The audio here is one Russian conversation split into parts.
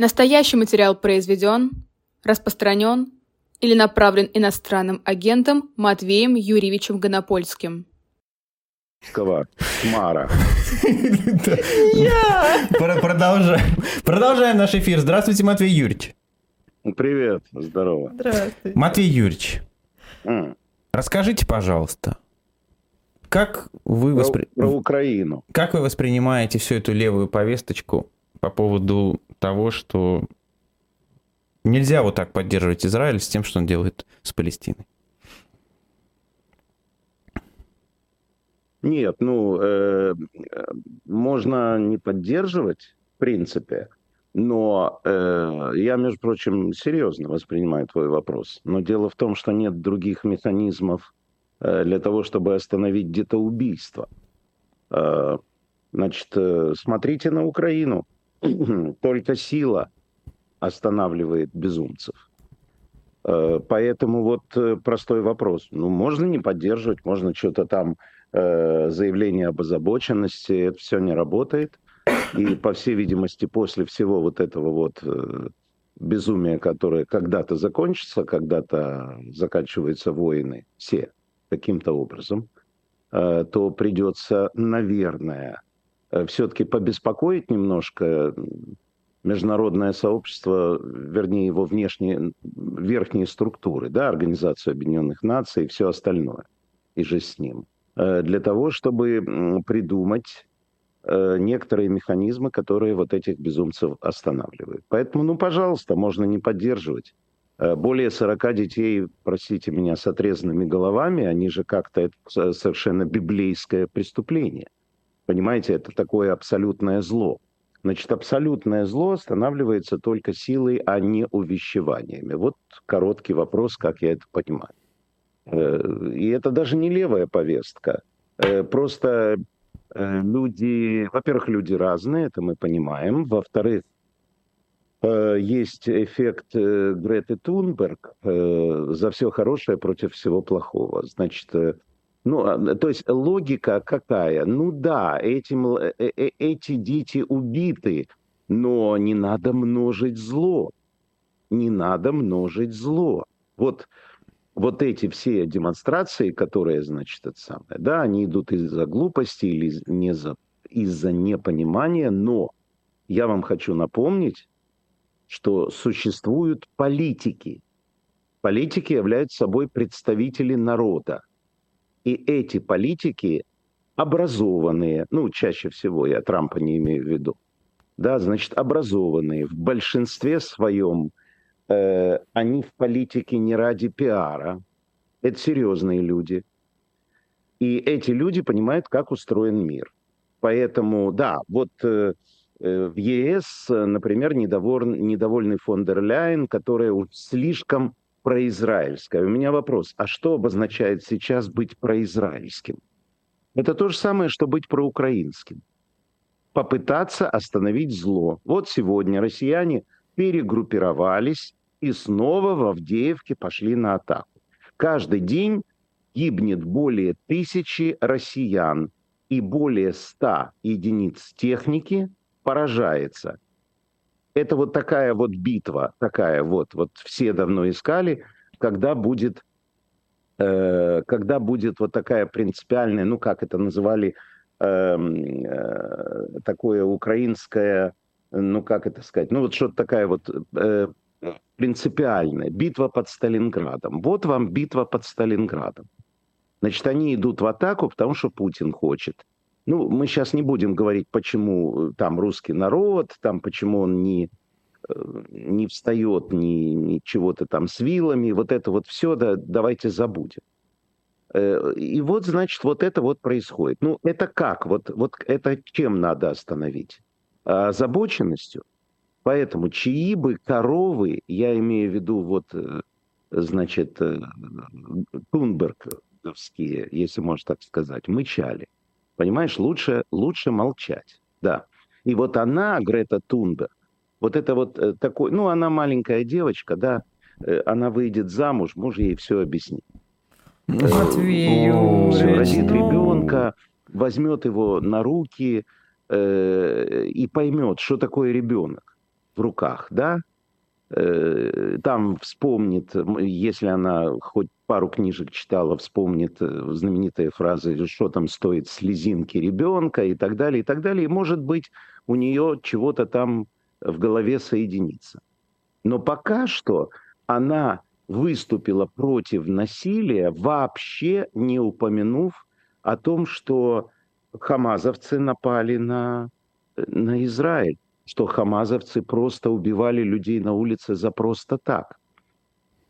Настоящий материал произведен, распространен или направлен иностранным агентом Матвеем Юрьевичем Гонопольским. Мара. Продолжаем наш эфир. Здравствуйте, Матвей Юрьевич. Привет, здорово. Здравствуйте. Матвей Юрьевич, расскажите, пожалуйста, как вы воспри... про Украину. Как вы воспринимаете всю эту левую повесточку по поводу того, что нельзя вот так поддерживать Израиль с тем, что он делает с Палестиной? Нет, ну, э, можно не поддерживать, в принципе, но э, я, между прочим, серьезно воспринимаю твой вопрос. Но дело в том, что нет других механизмов э, для того, чтобы остановить где-то убийство. Э, значит, э, смотрите на Украину. Только сила останавливает безумцев. Э, поэтому вот э, простой вопрос. Ну, можно не поддерживать, можно что-то там, э, заявление об озабоченности, это все не работает. И, по всей видимости, после всего вот этого вот безумия, которое когда-то закончится, когда-то заканчиваются войны, все каким-то образом, то придется, наверное, все-таки побеспокоить немножко международное сообщество, вернее его внешние, верхние структуры, да, Организацию Объединенных Наций и все остальное, и же с ним, э, для того, чтобы придумать э, некоторые механизмы, которые вот этих безумцев останавливают. Поэтому, ну, пожалуйста, можно не поддерживать. Более 40 детей, простите меня, с отрезанными головами, они же как-то совершенно библейское преступление – Понимаете, это такое абсолютное зло. Значит, абсолютное зло останавливается только силой, а не увещеваниями. Вот короткий вопрос, как я это понимаю. Э, и это даже не левая повестка. Э, просто э, люди, во-первых, люди разные, это мы понимаем. Во-вторых, есть эффект Греты Тунберг за все хорошее против всего плохого. Значит, ну, а, то есть логика какая? Ну да, этим, э, э, эти дети убиты, но не надо множить зло. Не надо множить зло. Вот, вот эти все демонстрации, которые, значит, это самое, да, они идут из-за глупости или не за, из-за непонимания, но я вам хочу напомнить, что существуют политики. Политики являются собой представители народа. И эти политики образованные, ну, чаще всего я Трампа не имею в виду, да, значит, образованные в большинстве своем, э, они в политике не ради пиара, это серьезные люди. И эти люди понимают, как устроен мир. Поэтому, да, вот э, э в ЕС, например, недоволен, недовольный фон дер Ляйен, которая слишком произраильское. У меня вопрос, а что обозначает сейчас быть произраильским? Это то же самое, что быть проукраинским. Попытаться остановить зло. Вот сегодня россияне перегруппировались и снова в Авдеевке пошли на атаку. Каждый день гибнет более тысячи россиян и более ста единиц техники поражается – это вот такая вот битва, такая вот, вот все давно искали, когда будет, э, когда будет вот такая принципиальная, ну как это называли, э, э, такое украинское, ну как это сказать, ну вот что-то такая вот э, принципиальная битва под Сталинградом. Вот вам битва под Сталинградом. Значит, они идут в атаку, потому что Путин хочет. Ну, мы сейчас не будем говорить, почему э, там русский народ, там почему он не, э, не встает ни, ни чего-то там с вилами, вот это вот все, да, давайте забудем. Э, и вот, значит, вот это вот происходит. Ну, это как? Вот, вот это чем надо остановить? Озабоченностью. Поэтому чьи бы коровы, я имею в виду вот, значит, Тунберговские, если можно так сказать, мычали – Понимаешь, лучше, лучше молчать. Да. И вот она, Грета Тунберг, вот это вот э, такой, ну, она маленькая девочка, да, э, она выйдет замуж, муж ей все объяснит. Матвею, все, родит ребенка, возьмет его на руки э, и поймет, что такое ребенок. в руках, да, э, там вспомнит, если она хоть пару книжек читала, вспомнит э, знаменитые фразы, что там стоит слезинки ребенка и так далее, и так далее. И, может быть, у нее чего-то там в голове соединится. Но пока что она выступила против насилия, вообще не упомянув о том, что хамазовцы напали на, на Израиль, что хамазовцы просто убивали людей на улице за просто так.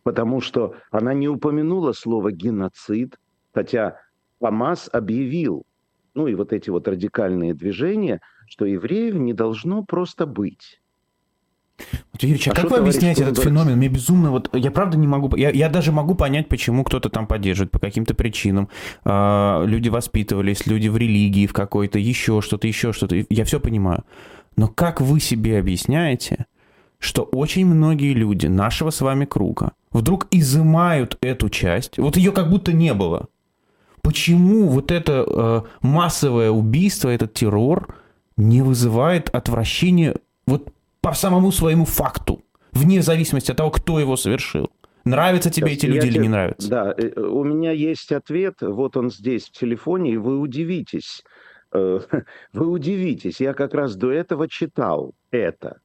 Потому что она не упомянула слово «геноцид», хотя Хамас объявил, ну и вот эти вот радикальные движения, что евреев не должно просто быть. Вот, Юрьевич, а, а как вы объясняете этот феномен? Мне безумно вот, я правда не могу, я, я даже могу понять, почему кто-то там поддерживает по каким-то причинам. А, люди воспитывались, люди в религии в какой-то, еще что-то, еще что-то. Я все понимаю. Но как вы себе объясняете, что очень многие люди нашего с вами круга вдруг изымают эту часть, вот ее как будто не было. Почему вот это э, массовое убийство, этот террор не вызывает отвращения вот по самому своему факту, вне зависимости от того, кто его совершил. Нравятся тебе Сейчас эти люди или не нравятся? Да, э, у меня есть ответ, вот он здесь в телефоне, и вы удивитесь. Э, вы удивитесь, я как раз до этого читал это.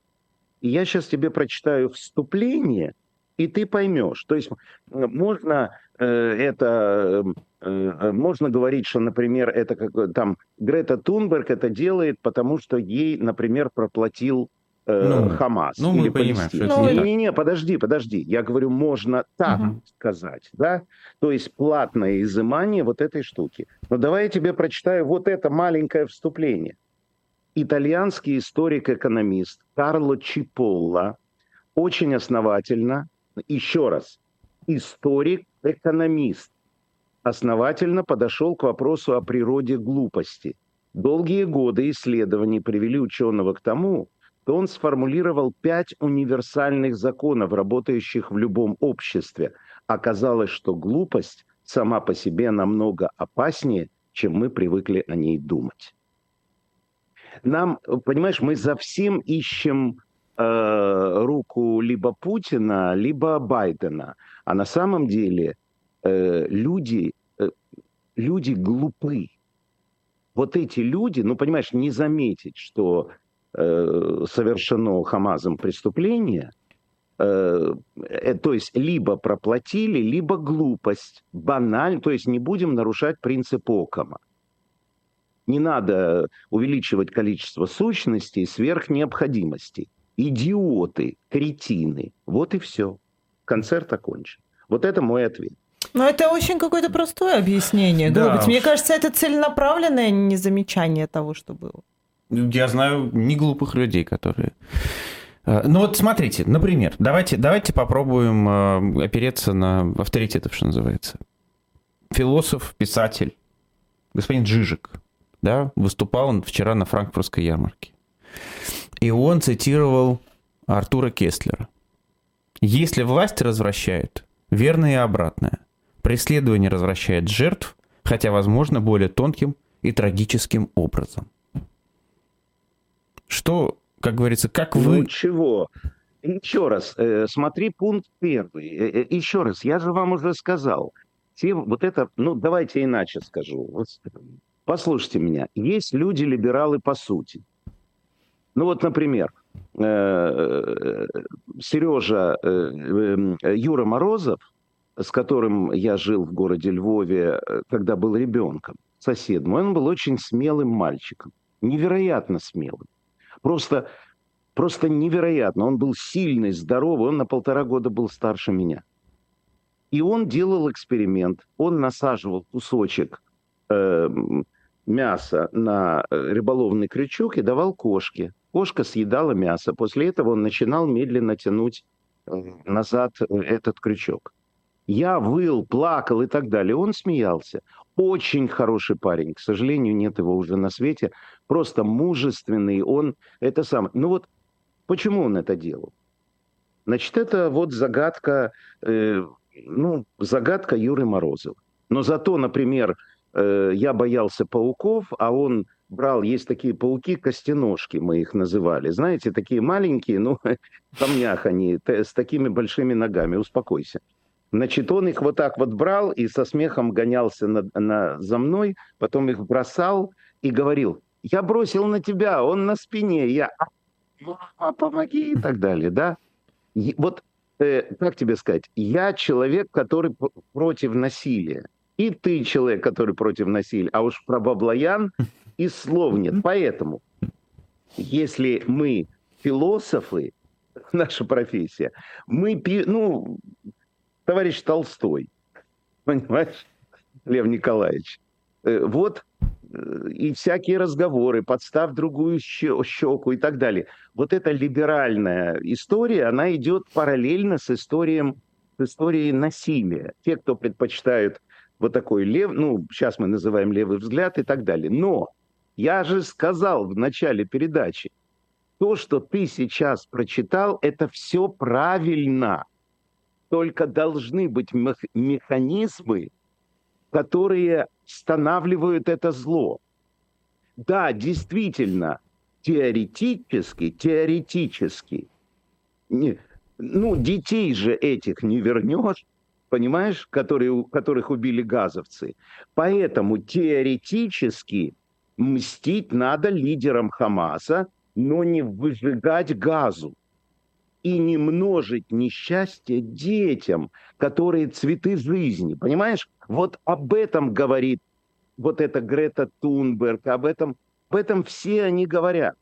И я сейчас тебе прочитаю вступление, и ты поймешь. То есть можно э, это можно говорить, что, например, это как там Грета Тунберг это делает, потому что ей, например, проплатил э, ну, Хамас ну, или мы понимаем, что это не, не, не, подожди, подожди. Я говорю, можно так угу. сказать, да? То есть платное изымание вот этой штуки. Но давай я тебе прочитаю вот это маленькое вступление. Итальянский историк-экономист Карло Чиполла очень основательно, еще раз, историк-экономист, основательно подошел к вопросу о природе глупости. Долгие годы исследований привели ученого к тому, то он сформулировал пять универсальных законов, работающих в любом обществе. Оказалось, что глупость сама по себе намного опаснее, чем мы привыкли о ней думать. Нам, понимаешь, мы за всем ищем э, руку либо Путина, либо Байдена. А на самом деле э, люди, э, люди глупы. Вот эти люди, ну, понимаешь, не заметить, что Э, совершено Хамазом преступление, э, э, то есть либо проплатили, либо глупость, банально, то есть не будем нарушать принцип Окама. Не надо увеличивать количество сущностей сверх необходимости. Идиоты, кретины. Вот и все. Концерт окончен. Вот это мой ответ. Но это очень какое-то простое объяснение, да. Мне кажется, это целенаправленное незамечание того, что было. Я знаю не глупых людей, которые... Э, ну вот смотрите, например, давайте, давайте попробуем э, опереться на авторитетов, что называется. Философ, писатель, господин Джижик, да, выступал он вчера на франкфуртской ярмарке. И он цитировал Артура Кестлера. Если власть развращает, верно и обратное. Преследование развращает жертв, хотя, возможно, более тонким и трагическим образом. Что, как говорится, как вы... Ну чего? Еще раз, э, смотри пункт первый. Э, э, еще раз, я же вам уже сказал. Те, вот это, ну давайте иначе скажу. Вот, послушайте меня. Есть люди-либералы по сути. Ну вот, например, Сережа, Юра Морозов, с которым я жил в городе Львове, когда был ребенком, сосед мой, он был очень смелым мальчиком, невероятно смелым. Просто, просто невероятно. Он был сильный, здоровый, он на полтора года был старше меня. И он делал эксперимент. Он насаживал кусочек э, мяса на э, рыболовный крючок и давал кошке. Кошка съедала мясо. После этого он начинал медленно тянуть э, назад э, этот крючок. Я выл, плакал и так далее. Он смеялся. Очень хороший парень. К сожалению, нет его уже на свете. Просто мужественный. Он это сам. Ну вот почему он это делал? Значит, это вот загадка, э, ну, загадка Юры Морозова. Но зато, например, э, я боялся пауков, а он брал, есть такие пауки, костеножки мы их называли. Знаете, такие маленькие, ну, в камнях они, с такими большими ногами, успокойся. Значит, он их вот так вот брал и со смехом гонялся на, на, за мной, потом их бросал и говорил, я бросил на тебя, он на спине, я, мама, помоги и так далее, да. И вот, э, как тебе сказать, я человек, который против насилия. И ты человек, который против насилия. А уж про Баблоян и слов нет. Поэтому, если мы философы, наша профессия, мы, ну, товарищ Толстой, понимаешь, Лев Николаевич, э, вот э, и всякие разговоры, подстав другую щеку и так далее. Вот эта либеральная история, она идет параллельно с историей, с историей насилия. Те, кто предпочитают вот такой лев, ну, сейчас мы называем левый взгляд и так далее. Но я же сказал в начале передачи, то, что ты сейчас прочитал, это все правильно. Только должны быть механизмы, которые останавливают это зло. Да, действительно, теоретически, теоретически, не, ну, детей же этих не вернешь, понимаешь, которые, которых убили газовцы. Поэтому теоретически мстить надо лидерам Хамаса, но не выжигать газу и не множить несчастье детям, которые цветы жизни. Понимаешь? Вот об этом говорит вот эта Грета Тунберг, об этом, об этом все они говорят.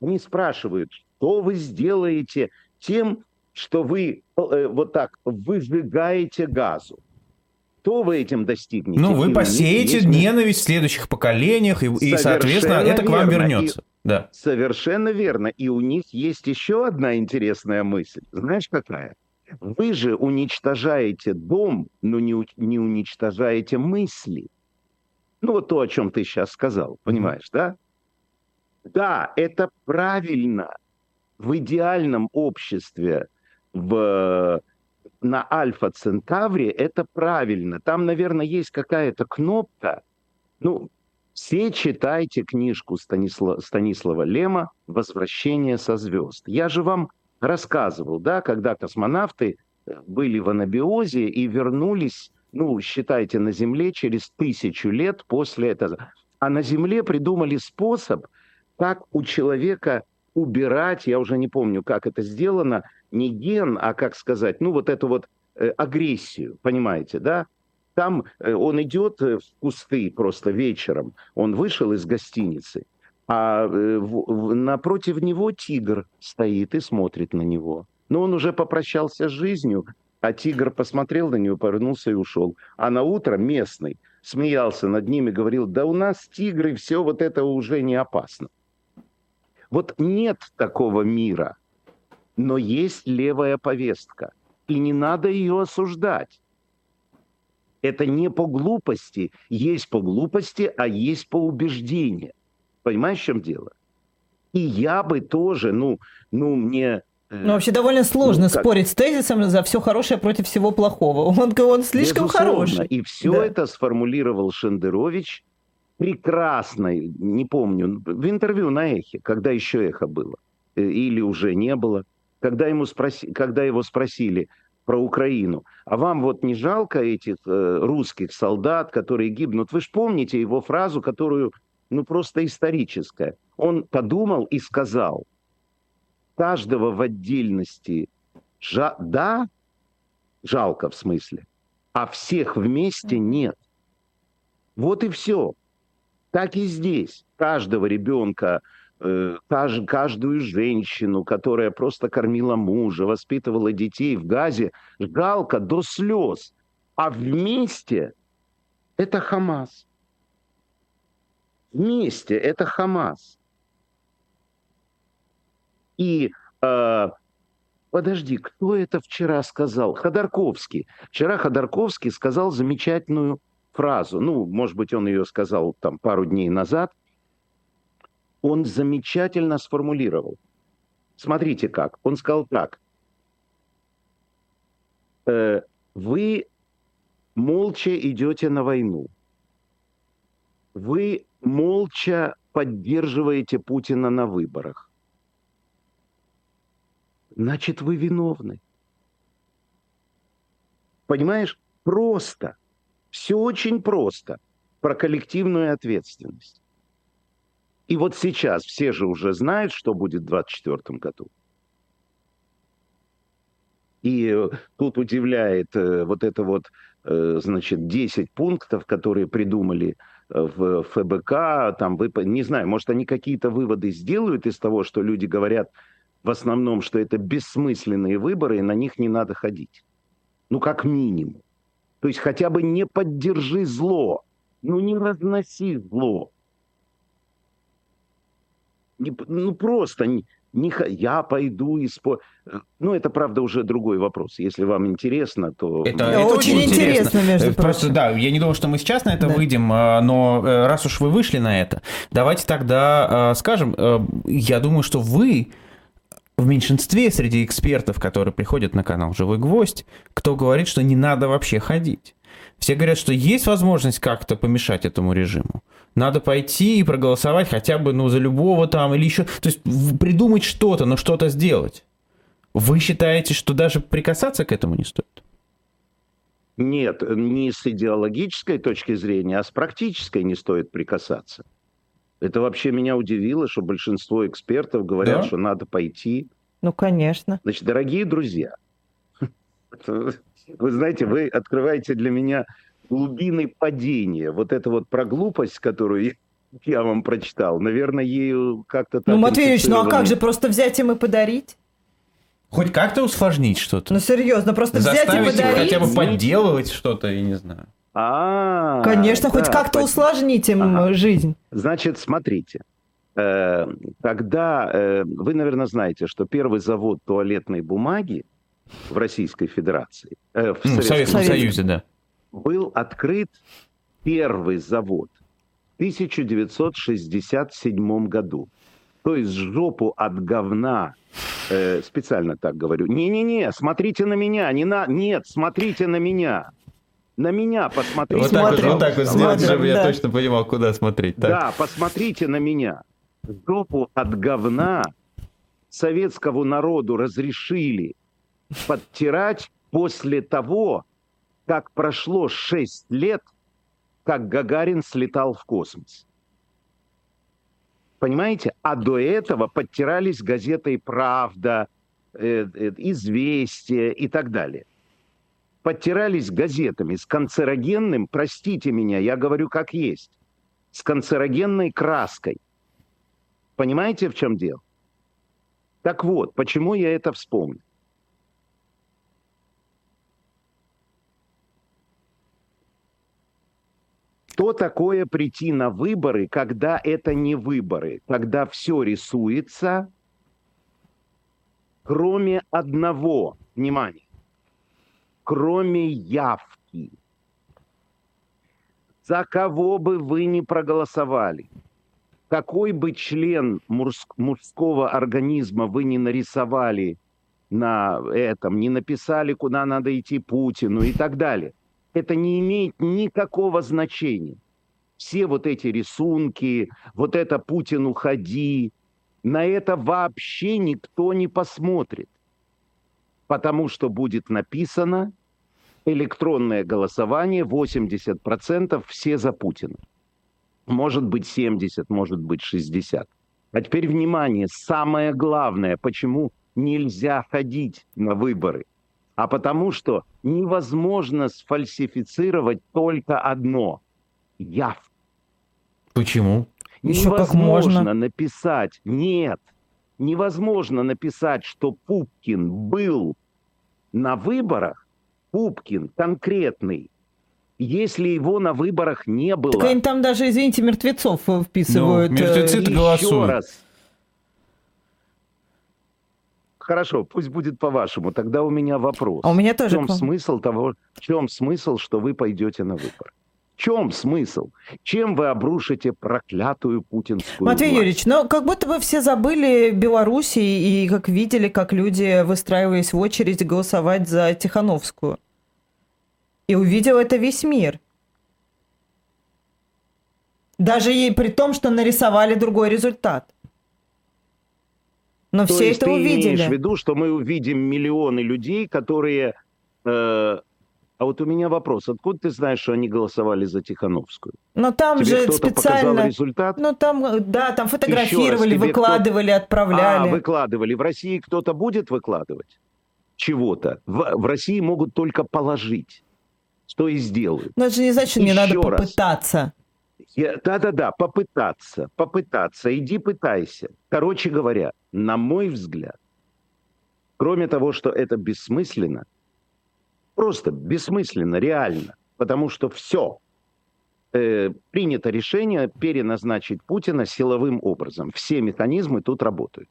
Они спрашивают, что вы сделаете тем, что вы э, вот так выжигаете газу что вы этим достигнете? Ну, вы посеете ненависть в следующих поколениях, и, и соответственно, это к вам вернется. И... Да. Совершенно верно. И у них есть еще одна интересная мысль. Знаешь, какая? Вы же уничтожаете дом, но не, не уничтожаете мысли. Ну, вот то, о чем ты сейчас сказал, понимаешь, да? Да, это правильно. В идеальном обществе, в на Альфа Центавре это правильно. Там, наверное, есть какая-то кнопка. Ну, все читайте книжку Станислава, Станислава Лема «Возвращение со звезд». Я же вам рассказывал, да, когда космонавты э, были в анабиозе и вернулись, ну, считайте, на Земле через тысячу лет после этого. А на Земле придумали способ, как у человека убирать, я уже не помню, как это сделано, не ген, а как сказать, ну вот эту вот э, агрессию, понимаете, да? Там э, он идет э, в кусты просто вечером, он вышел из гостиницы, а э, напротив него тигр стоит и смотрит на него. Но он уже попрощался с жизнью, а тигр посмотрел на него, повернулся и ушел. А на утро местный смеялся над ними, говорил, да у нас тигры, все вот это уже не опасно. Вот нет такого мира, но есть левая повестка, и не надо ее осуждать. Это не по глупости, есть по глупости, а есть по убеждению. Понимаешь, в чем дело? И я бы тоже, ну, ну мне э, ну, вообще довольно сложно ну, спорить с тезисом за все хорошее против всего плохого. Он, он слишком Безусловно. хороший. И все да. это сформулировал Шендерович прекрасно, не помню, в интервью на Эхе, когда еще Эхо было, э, или уже не было, когда, ему спроси, когда его спросили про Украину, а вам вот не жалко этих э, русских солдат, которые гибнут? Вы же помните его фразу, которую, ну, просто историческая. Он подумал и сказал, каждого в отдельности, жа- да, жалко в смысле, а всех вместе нет. Вот и все. Так и здесь. Каждого ребенка, каждую женщину, которая просто кормила мужа, воспитывала детей в Газе, жалко до слез. А вместе это Хамас. Вместе это Хамас. И э, подожди, кто это вчера сказал? Ходорковский. Вчера Ходорковский сказал замечательную фразу, ну, может быть, он ее сказал там пару дней назад, он замечательно сформулировал. Смотрите как. Он сказал так. Э, вы молча идете на войну. Вы молча поддерживаете Путина на выборах, значит, вы виновны. Понимаешь? Просто. Все очень просто. Про коллективную ответственность. И вот сейчас все же уже знают, что будет в 2024 году. И э, тут удивляет э, вот это вот, э, значит, 10 пунктов, которые придумали в ФБК, там, вы, не знаю, может, они какие-то выводы сделают из того, что люди говорят в основном, что это бессмысленные выборы, и на них не надо ходить. Ну, как минимум. То есть хотя бы не поддержи зло, ну, не разноси зло. Не, ну, просто не, не, я пойду и спор... Ну, это, правда, уже другой вопрос. Если вам интересно, то... Это, это очень интересно, интересно между прочим. Просто, да, я не думал, что мы сейчас на это да. выйдем, а, но э, раз уж вы вышли на это, давайте тогда а, скажем, э, я думаю, что вы в меньшинстве среди экспертов, которые приходят на канал «Живой гвоздь», кто говорит, что не надо вообще ходить. Все говорят, что есть возможность как-то помешать этому режиму. Надо пойти и проголосовать хотя бы ну, за любого там или еще... То есть придумать что-то, но что-то сделать. Вы считаете, что даже прикасаться к этому не стоит? Нет, не с идеологической точки зрения, а с практической не стоит прикасаться. Это вообще меня удивило, что большинство экспертов говорят, да? что надо пойти. Ну, конечно. Значит, дорогие друзья, вы знаете, вы открываете для меня глубины падения. Вот это вот про глупость, которую я вам прочитал, наверное, ею как-то так... Ну, Матвеевич, ну а как же просто взять им и подарить? Хоть как-то усложнить что-то. Ну, серьезно, просто взять и подарить. хотя бы подделывать что-то, я не знаю. А, Конечно, хоть как-то усложнить им жизнь. Значит, смотрите. Э, тогда э, вы, наверное, знаете, что первый завод туалетной бумаги в Российской Федерации, э, в, ну, в Советском Союзе, да, был открыт первый завод в 1967 году. То есть жопу от говна, э, специально так говорю. Не-не-не, смотрите на меня, не на, нет, смотрите на меня. На меня посмотрите. Вот так вот, вот так вот сделать, чтобы да. я точно понимал, куда смотреть. Так. Да, посмотрите на меня. Жопу от говна советскому народу разрешили подтирать после того, как прошло 6 лет, как Гагарин слетал в космос. Понимаете? А до этого подтирались газетой «Правда», э, э, «Известия» и так далее. Подтирались газетами с канцерогенным, простите меня, я говорю как есть, с канцерогенной краской. Понимаете, в чем дело? Так вот, почему я это вспомнил? Что такое прийти на выборы, когда это не выборы, когда все рисуется, кроме одного, внимание, кроме явки. За кого бы вы ни проголосовали, какой бы член мужского организма вы ни нарисовали на этом, не написали, куда надо идти Путину и так далее – это не имеет никакого значения. Все вот эти рисунки, вот это Путин уходи, на это вообще никто не посмотрит. Потому что будет написано электронное голосование 80% все за Путина. Может быть 70, может быть 60. А теперь внимание, самое главное, почему нельзя ходить на выборы – а потому что невозможно сфальсифицировать только одно – явку. Почему? Еще невозможно как можно. написать, нет, невозможно написать, что Пупкин был на выборах, Пупкин конкретный, если его на выборах не было. Так они там даже, извините, мертвецов вписывают. Ну, мертвецы-то э, голосуют. раз, Хорошо, пусть будет по-вашему. Тогда у меня вопрос. А у меня тоже. В чем смысл того, в чем смысл, что вы пойдете на выбор? В чем смысл? Чем вы обрушите проклятую путинскую Матвей власть? Юрьевич, ну как будто бы все забыли Беларуси и как видели, как люди выстраивались в очередь голосовать за Тихановскую. И увидел это весь мир. Даже и при том, что нарисовали другой результат. Но То все это ты увидели. имеешь в виду, что мы увидим миллионы людей, которые... Э, а вот у меня вопрос. Откуда ты знаешь, что они голосовали за Тихановскую? Но там тебе же специально... результат? Ну там, да, там фотографировали, раз, выкладывали, кто... отправляли. А, выкладывали. В России кто-то будет выкладывать чего-то? В, в России могут только положить. Что и сделают. Но это же не значит, что мне надо попытаться. Да-да-да, попытаться, попытаться, иди пытайся. Короче говоря, на мой взгляд, кроме того, что это бессмысленно, просто бессмысленно, реально, потому что все, э, принято решение переназначить Путина силовым образом. Все механизмы тут работают.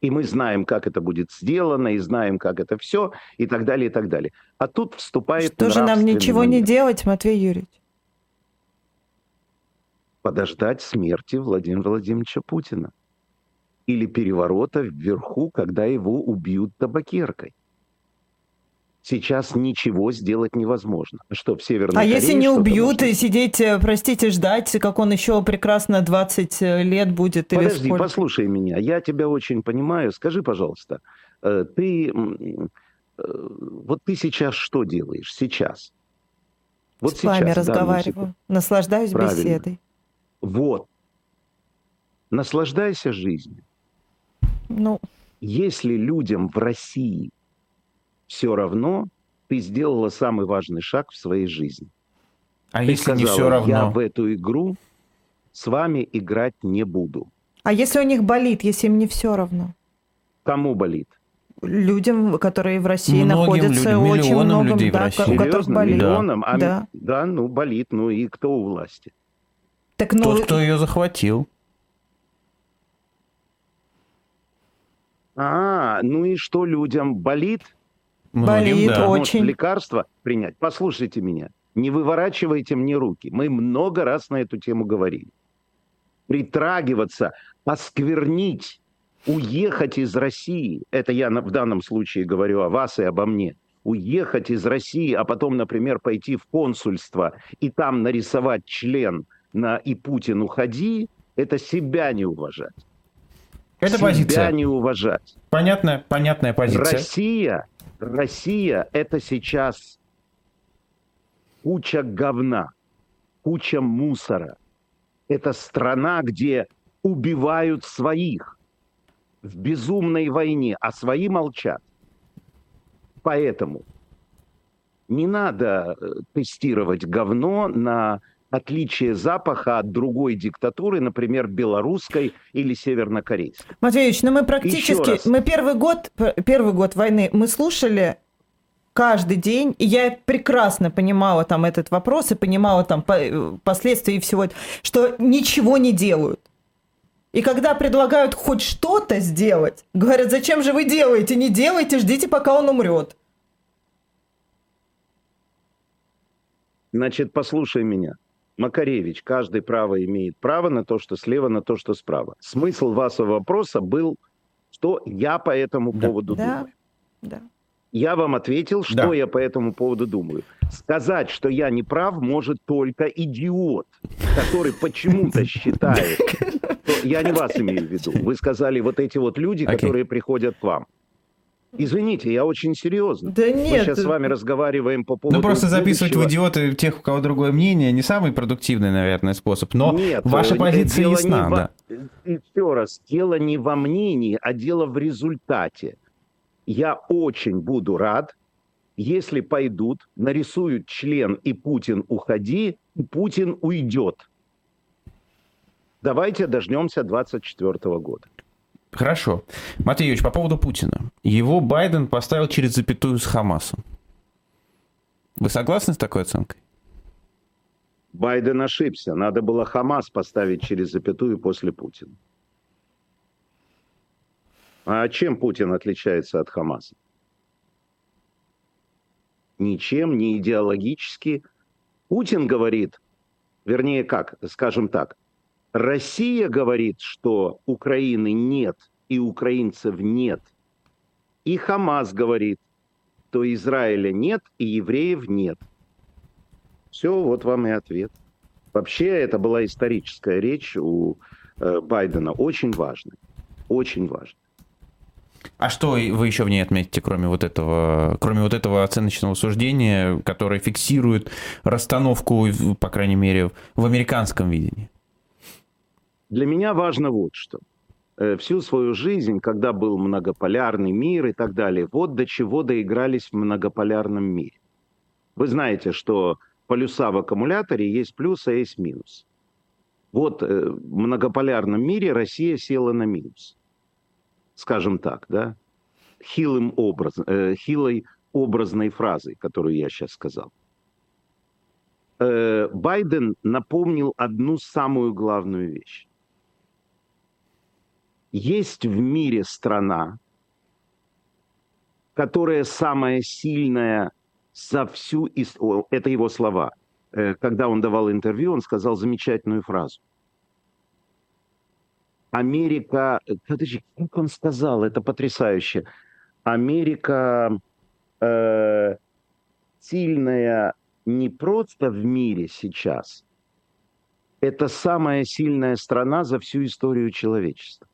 И мы знаем, как это будет сделано, и знаем, как это все, и так далее, и так далее. А тут вступает Что же нам ничего момент. не делать, Матвей Юрьевич? Подождать смерти Владимира Владимировича Путина или переворота вверху, когда его убьют табакеркой. Сейчас ничего сделать невозможно. Что, в Северной А Корее если не убьют можно... и сидеть, э, простите, ждать, как он еще прекрасно 20 э, лет будет? Подожди, или сколько? послушай меня. Я тебя очень понимаю. Скажи, пожалуйста, э, ты... Вот ты сейчас что делаешь? Сейчас. Вот С сейчас, вами разговариваю. Наслаждаюсь Правильно. беседой. Вот. Наслаждайся жизнью. Ну. Если людям в России все равно, ты сделала самый важный шаг в своей жизни. А ты если сказала, не все равно? Я в эту игру с вами играть не буду. А если у них болит, если им не все равно? Кому болит? Людям, которые в России Многим находятся, людям, очень много людей да, в России. у которых болит. Миллионам? Да. А, да. да, ну болит. Ну и кто у власти? Так, ну... Тот, кто ее захватил. А, ну и что людям болит? Многим, болит да. очень. Может, лекарство принять? Послушайте меня. Не выворачивайте мне руки. Мы много раз на эту тему говорили. Притрагиваться, осквернить, уехать из России. Это я в данном случае говорю о вас и обо мне. Уехать из России, а потом, например, пойти в консульство и там нарисовать член – на «и Путин уходи», это себя не уважать. Это себя позиция. не уважать. Понятная, понятная позиция. Россия, Россия – это сейчас куча говна, куча мусора. Это страна, где убивают своих в безумной войне, а свои молчат. Поэтому не надо э, тестировать говно на отличие запаха от другой диктатуры, например, белорусской или севернокорейской. Матвеевич, ну мы практически, мы первый год, первый год войны мы слушали каждый день, и я прекрасно понимала там этот вопрос и понимала там последствия и всего, что ничего не делают. И когда предлагают хоть что-то сделать, говорят, зачем же вы делаете? Не делайте, ждите, пока он умрет. Значит, послушай меня. Макаревич, каждый право имеет право на то, что слева, на то, что справа. Смысл вашего вопроса был, что я по этому да. поводу да. думаю. Да. Я вам ответил, что да. я по этому поводу думаю. Сказать, что я не прав, может только идиот, который почему-то считает. Я не вас имею в виду. Вы сказали вот эти вот люди, которые приходят к вам. Извините, я очень серьезно. Да нет. Мы сейчас с вами разговариваем по поводу... Ну, просто записывать будущего. в идиоты тех, у кого другое мнение, не самый продуктивный, наверное, способ, но нет, ваша позиция ясна, да. Во... Еще раз, дело не во мнении, а дело в результате. Я очень буду рад, если пойдут, нарисуют член и Путин уходи, и Путин уйдет. Давайте дождемся 24 года. Хорошо. Матвей Юрьевич, по поводу Путина. Его Байден поставил через запятую с Хамасом. Вы согласны с такой оценкой? Байден ошибся. Надо было Хамас поставить через запятую после Путина. А чем Путин отличается от Хамаса? Ничем, не идеологически. Путин говорит, вернее как, скажем так, Россия говорит, что Украины нет и украинцев нет. И Хамас говорит, что Израиля нет и евреев нет. Все, вот вам и ответ. Вообще, это была историческая речь у э, Байдена, очень важная, очень важная. А что вы еще в ней отметите, кроме вот этого, кроме вот этого оценочного суждения, которое фиксирует расстановку, по крайней мере, в американском видении? Для меня важно вот что. Э, всю свою жизнь, когда был многополярный мир и так далее, вот до чего доигрались в многополярном мире. Вы знаете, что полюса в аккумуляторе есть плюс, а есть минус. Вот э, в многополярном мире Россия села на минус скажем так, да, хилым образ, э, хилой образной фразой, которую я сейчас сказал. Э, Байден напомнил одну самую главную вещь. Есть в мире страна, которая самая сильная за всю... Это его слова. Э, когда он давал интервью, он сказал замечательную фразу. Америка, подожди, как он сказал, это потрясающе. Америка э, сильная не просто в мире сейчас, это самая сильная страна за всю историю человечества.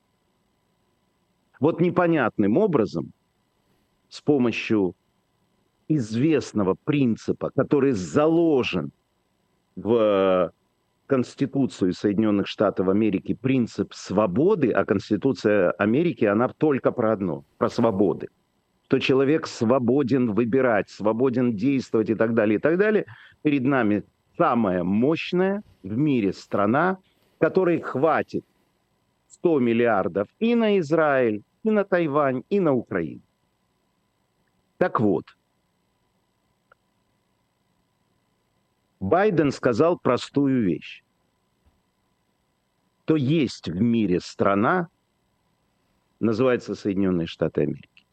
Вот непонятным образом, с помощью известного принципа, который заложен в Конституцию Соединенных Штатов Америки принцип свободы, а Конституция Америки, она только про одно, про свободы. Что человек свободен выбирать, свободен действовать и так далее, и так далее. Перед нами самая мощная в мире страна, которой хватит 100 миллиардов и на Израиль, и на Тайвань, и на Украину. Так вот, Байден сказал простую вещь. То есть в мире страна, называется Соединенные Штаты Америки,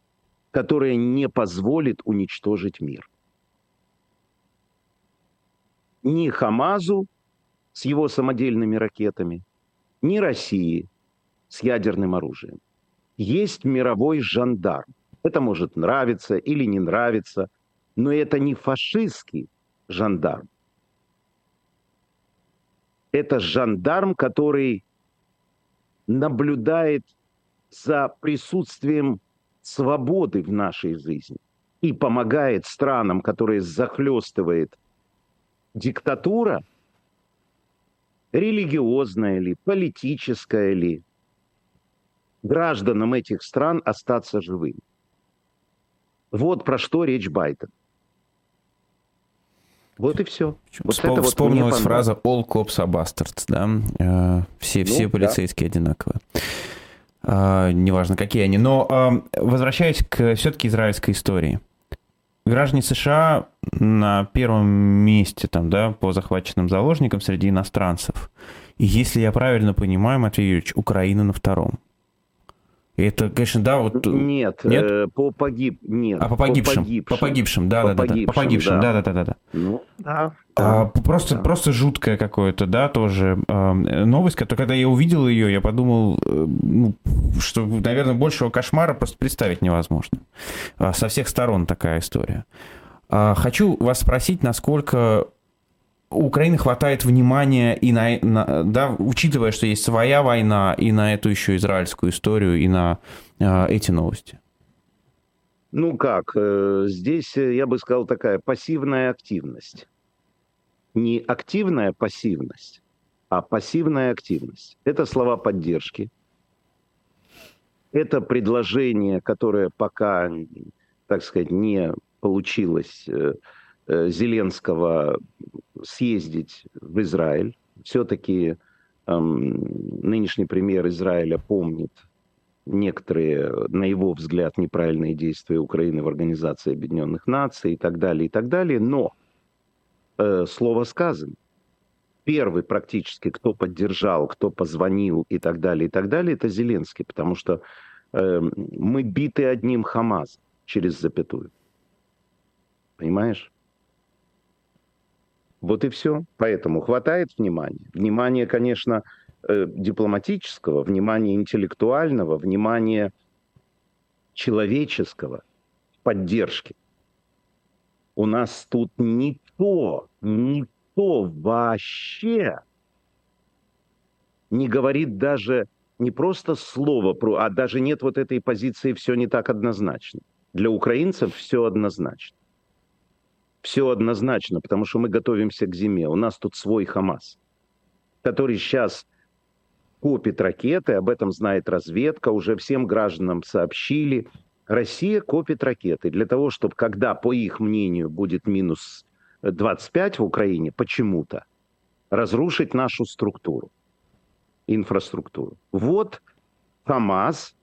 которая не позволит уничтожить мир. Ни Хамазу с его самодельными ракетами, ни России с ядерным оружием. Есть мировой жандарм. Это может нравиться или не нравиться, но это не фашистский жандарм это жандарм, который наблюдает за присутствием свободы в нашей жизни и помогает странам, которые захлестывает диктатура, религиозная ли, политическая ли, гражданам этих стран остаться живыми. Вот про что речь Байдена. Вот и все. Вот Вспом- вот вспомнилась фраза «all cops are bastards», да? Э, все, ну, все полицейские да. одинаковые. А, неважно, какие они. Но а, возвращаясь к все-таки израильской истории. Граждане США на первом месте там, да, по захваченным заложникам среди иностранцев. И если я правильно понимаю, Матвей Юрьевич, Украина на втором. Это, конечно, да, вот... Нет, нет? Э, по погиб... Нет. А по погибшим? По погибшим, по погибшим да, по да, погибшим, да, по погибшим, да, да, да, да, да. Ну, да. А, просто, да. просто жуткое какое-то, да, тоже э, новость, которая, когда я увидел ее, я подумал, э, ну, что, наверное, большего кошмара просто представить невозможно. А, со всех сторон такая история. А, хочу вас спросить, насколько у Украины хватает внимания и на, на, да, учитывая, что есть своя война, и на эту еще израильскую историю, и на э, эти новости? Ну как, э, здесь, э, я бы сказал, такая пассивная активность. Не активная пассивность, а пассивная активность. Это слова поддержки. Это предложение, которое пока, так сказать, не получилось э, Зеленского съездить в Израиль. Все-таки эм, нынешний премьер Израиля помнит некоторые, на его взгляд, неправильные действия Украины в Организации Объединенных Наций и так далее, и так далее. Но э, слово сказано. Первый практически, кто поддержал, кто позвонил и так далее, и так далее, это Зеленский, потому что э, мы биты одним Хамаз через запятую. Понимаешь? Вот и все. Поэтому хватает внимания. Внимание, конечно, э, дипломатического, внимания интеллектуального, внимания человеческого, поддержки. У нас тут никто, ни никто вообще не говорит даже не просто слово, про, а даже нет вот этой позиции «все не так однозначно». Для украинцев все однозначно. Все однозначно, потому что мы готовимся к зиме. У нас тут свой Хамас, который сейчас копит ракеты, об этом знает разведка, уже всем гражданам сообщили. Россия копит ракеты для того, чтобы когда, по их мнению, будет минус 25 в Украине, почему-то, разрушить нашу структуру инфраструктуру. Вот Хамас,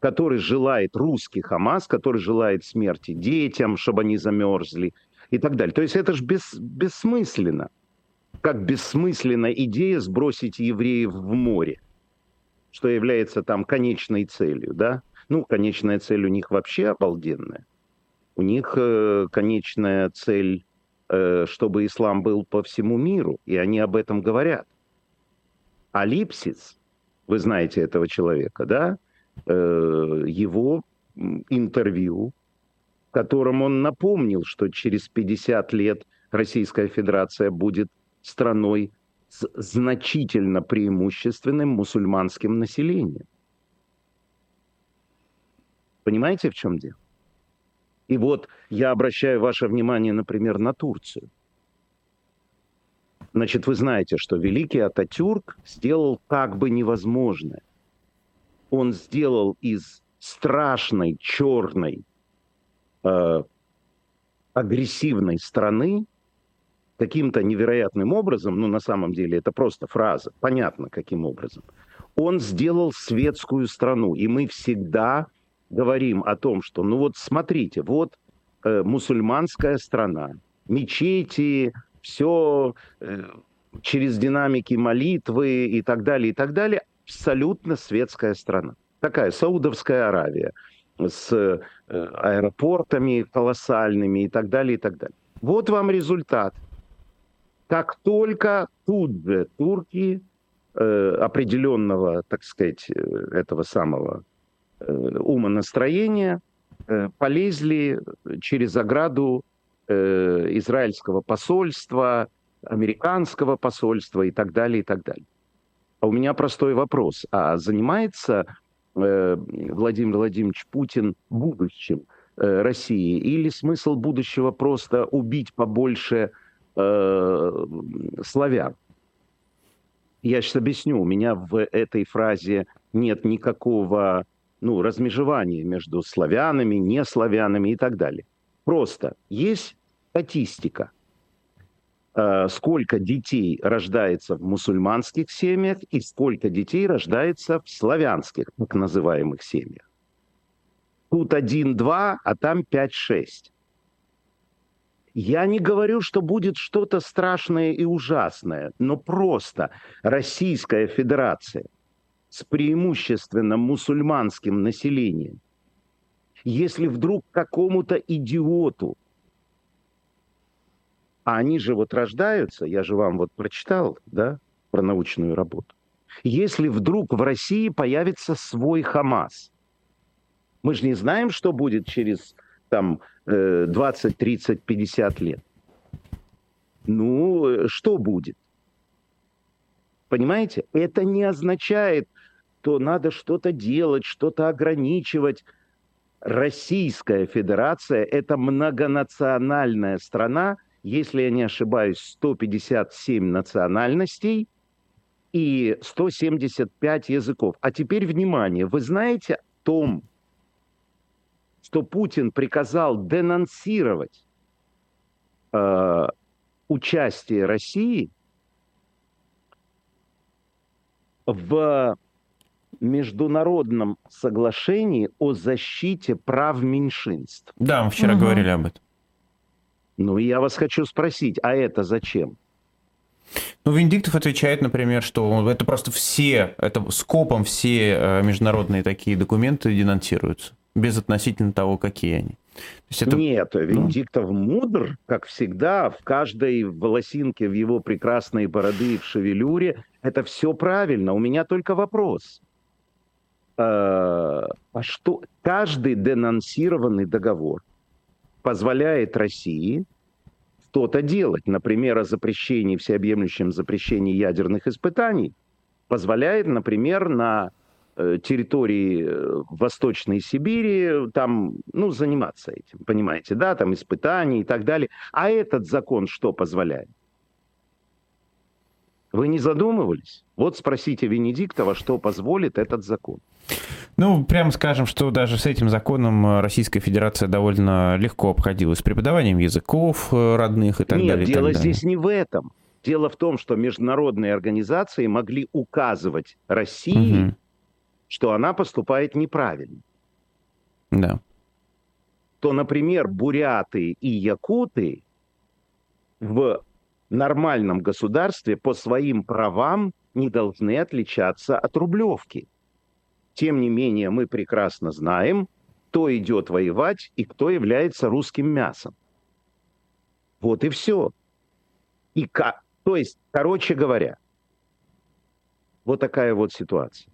который желает, русский Хамас, который желает смерти детям, чтобы они замерзли и так далее. То есть это же бес, бессмысленно. Как бессмысленна идея сбросить евреев в море, что является там конечной целью, да? Ну, конечная цель у них вообще обалденная. У них э, конечная цель, э, чтобы ислам был по всему миру, и они об этом говорят. А Липсиц, вы знаете этого человека, да, э, его интервью, в котором он напомнил, что через 50 лет Российская Федерация будет страной с значительно преимущественным мусульманским населением. Понимаете, в чем дело? И вот я обращаю ваше внимание, например, на Турцию. Значит, вы знаете, что великий Ататюрк сделал как бы невозможное. Он сделал из страшной, черной, э, агрессивной страны каким-то невероятным образом, ну на самом деле это просто фраза, понятно каким образом, он сделал светскую страну. И мы всегда говорим о том, что, ну вот смотрите, вот э, мусульманская страна, мечети, все э, через динамики молитвы и так далее, и так далее, абсолютно светская страна. Такая Саудовская Аравия с э, аэропортами колоссальными и так далее, и так далее. Вот вам результат. Как только тут же турки э, определенного, так сказать, э, этого самого э, умонастроения э, полезли через ограду э, израильского посольства, американского посольства и так далее, и так далее. А у меня простой вопрос. А занимается Владимир Владимирович Путин будущим э, России? Или смысл будущего просто убить побольше э, славян? Я сейчас объясню. У меня в этой фразе нет никакого ну, размежевания между славянами, неславянами и так далее. Просто есть статистика, э, сколько детей рождается в мусульманских семьях и сколько детей рождается в славянских, так называемых семьях. Тут один-два, а там пять-шесть. Я не говорю, что будет что-то страшное и ужасное, но просто Российская Федерация с преимущественно мусульманским населением, если вдруг какому-то идиоту а они же вот рождаются, я же вам вот прочитал, да, про научную работу. Если вдруг в России появится свой Хамас, мы же не знаем, что будет через там 20, 30, 50 лет. Ну, э, что будет? Понимаете? Это не означает, что надо что-то делать, что-то ограничивать. Российская Федерация – это многонациональная страна – если я не ошибаюсь, 157 национальностей и 175 языков. А теперь внимание, вы знаете о том, что Путин приказал денонсировать э, участие России в международном соглашении о защите прав меньшинств. Да, мы вчера угу. говорили об этом. Ну, я вас хочу спросить, а это зачем? Ну, Виндиктов отвечает, например, что это просто все, это скопом все э, международные такие документы денонсируются, без относительно того, какие они. То это... Нет. Виндиктов ну... мудр, как всегда, в каждой волосинке в его прекрасной бороды и в шевелюре. Это все правильно. У меня только вопрос. Э, а что каждый денонсированный договор позволяет России что-то делать. Например, о запрещении, всеобъемлющем запрещении ядерных испытаний позволяет, например, на э, территории э, Восточной Сибири там, ну, заниматься этим, понимаете, да, там испытания и так далее. А этот закон что позволяет? Вы не задумывались? Вот спросите Венедиктова, что позволит этот закон. Ну, прямо скажем, что даже с этим законом э, Российская Федерация довольно легко обходилась преподаванием языков э, родных и так Нет, далее. Нет, дело далее. здесь не в этом. Дело в том, что международные организации могли указывать России, угу. что она поступает неправильно. Да. То, например, буряты и якуты в нормальном государстве по своим правам не должны отличаться от рублевки. Тем не менее, мы прекрасно знаем, кто идет воевать и кто является русским мясом. Вот и все. И как, то есть, короче говоря, вот такая вот ситуация.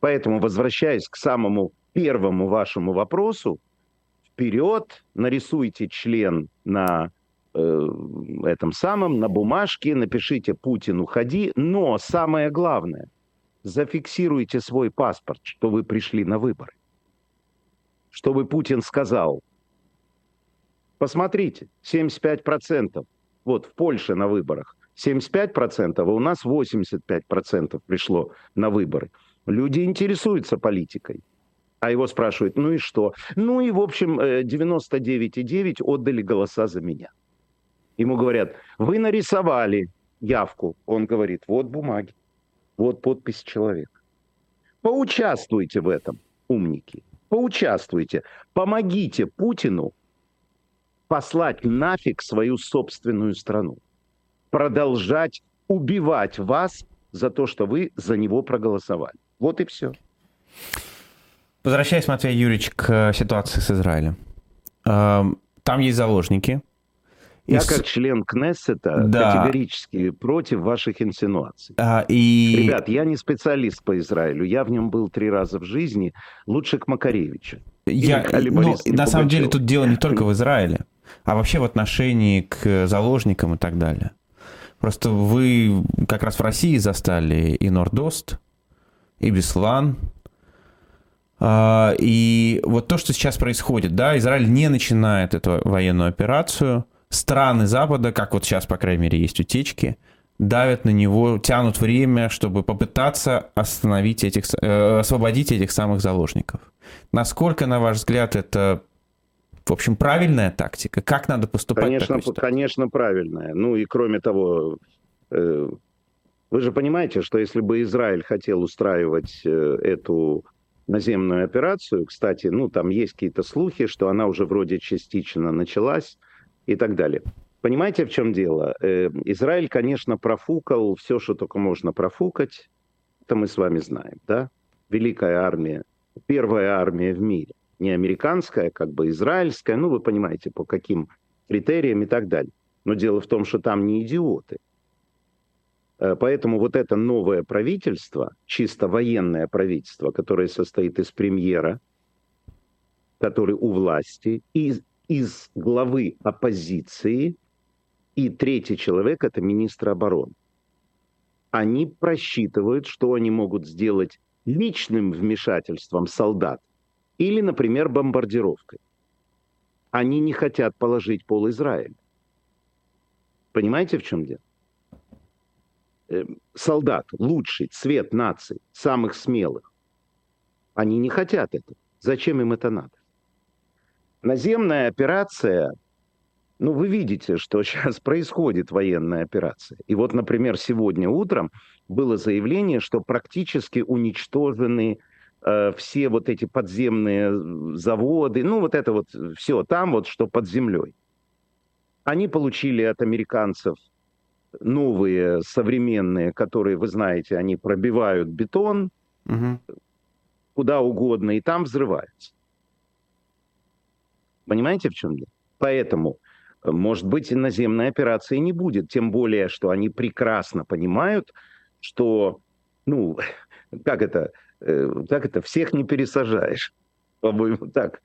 Поэтому, возвращаясь к самому первому вашему вопросу, вперед, нарисуйте член на э, этом самом, на бумажке, напишите «Путин, уходи», но самое главное – зафиксируйте свой паспорт, что вы пришли на выборы. Чтобы Путин сказал, посмотрите, 75%, вот в Польше на выборах, 75%, а у нас 85% пришло на выборы. Люди интересуются политикой. А его спрашивают, ну и что? Ну и, в общем, 99,9 э, отдали голоса за меня. Ему говорят, вы нарисовали явку. Он говорит, вот бумаги. Вот подпись человека. Поучаствуйте в этом, умники. Поучаствуйте. Помогите Путину послать нафиг свою собственную страну. Продолжать убивать вас за то, что вы за него проголосовали. Вот и все. Возвращаясь, Матвей Юрьевич, к ситуации с Израилем. Эм, там есть заложники, я как член Кнессета да. категорически против ваших инсинуаций. А, и... Ребят, я не специалист по Израилю. Я в нем был три раза в жизни. Лучше к Макаревичу. Я, ну, на самом деле тут дело не только в Израиле, а вообще в отношении к заложникам и так далее. Просто вы как раз в России застали и Нордост, и Беслан, а, и вот то, что сейчас происходит, да, Израиль не начинает эту военную операцию – страны Запада, как вот сейчас, по крайней мере, есть утечки, давят на него, тянут время, чтобы попытаться остановить этих, э, освободить этих самых заложников. Насколько, на ваш взгляд, это, в общем, правильная тактика? Как надо поступать? Конечно, конечно, правильная. Ну и кроме того, э, вы же понимаете, что если бы Израиль хотел устраивать э, эту наземную операцию, кстати, ну там есть какие-то слухи, что она уже вроде частично началась, и так далее. Понимаете, в чем дело? Э, Израиль, конечно, профукал все, что только можно профукать. Это мы с вами знаем, да? Великая армия, первая армия в мире. Не американская, как бы израильская, ну, вы понимаете, по каким критериям и так далее. Но дело в том, что там не идиоты. Э, поэтому вот это новое правительство, чисто военное правительство, которое состоит из премьера, который у власти, и из главы оппозиции, и третий человек – это министр обороны. Они просчитывают, что они могут сделать личным вмешательством солдат или, например, бомбардировкой. Они не хотят положить пол Израиля. Понимаете, в чем дело? Э, солдат, лучший цвет нации, самых смелых. Они не хотят этого. Зачем им это надо? Наземная операция, ну, вы видите, что сейчас происходит военная операция. И вот, например, сегодня утром было заявление, что практически уничтожены э, все вот эти подземные заводы, ну, вот это вот все там вот, что под землей. Они получили от американцев новые, современные, которые, вы знаете, они пробивают бетон угу. куда угодно, и там взрываются. Понимаете, в чем дело? Поэтому, э, может быть, наземной операции не будет. Тем более, что они прекрасно понимают, что, ну, как это, э, как это, всех не пересажаешь. По-моему, так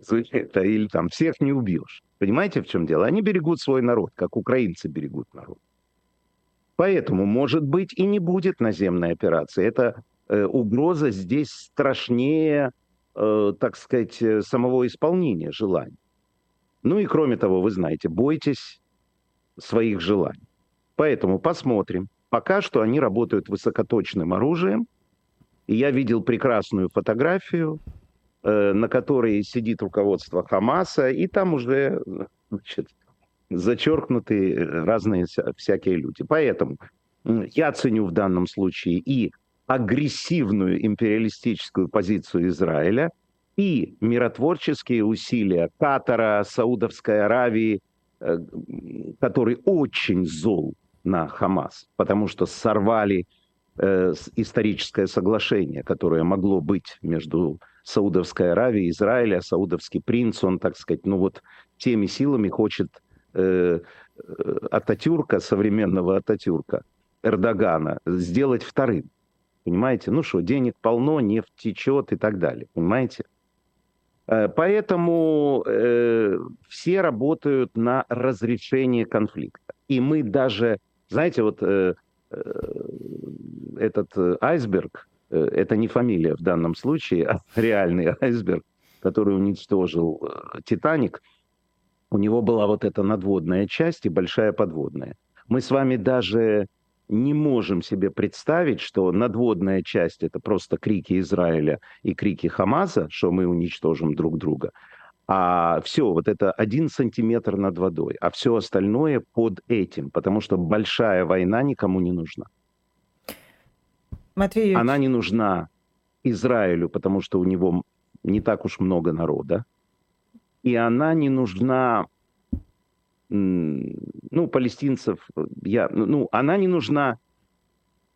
звучит, или там всех не убьешь. Понимаете, в чем дело? Они берегут свой народ, как украинцы берегут народ. Поэтому, может быть, и не будет наземной операции. Это э, угроза здесь страшнее, э, так сказать, э, самого исполнения желаний. Ну и кроме того, вы знаете, бойтесь своих желаний. Поэтому посмотрим. Пока что они работают высокоточным оружием. И я видел прекрасную фотографию, э, на которой сидит руководство Хамаса, и там уже значит, зачеркнуты разные всякие люди. Поэтому я ценю в данном случае и агрессивную империалистическую позицию Израиля, и миротворческие усилия Катара, Саудовской Аравии, э, который очень зол на Хамас, потому что сорвали э, историческое соглашение, которое могло быть между Саудовской Аравией и Израилем, а Саудовский принц, он, так сказать, ну вот теми силами хочет э, э, Ататюрка, современного Ататюрка, Эрдогана, сделать вторым. Понимаете? Ну что, денег полно, нефть течет и так далее. Понимаете? Э, поэтому э, все работают на разрешение конфликта. И мы даже знаете, вот э, э, этот э, айсберг, э, это не фамилия в данном случае, а реальный айсберг, который уничтожил э, Титаник, у него была вот эта надводная часть и большая подводная. Мы с вами даже не можем себе представить, что надводная часть это просто крики Израиля и крики Хамаса, что мы уничтожим друг друга, а все, вот это один сантиметр над водой, а все остальное под этим, потому что большая война никому не нужна. Матвей Она не нужна Израилю, потому что у него не так уж много народа. И она не нужна, ну, палестинцев, я, ну, она не нужна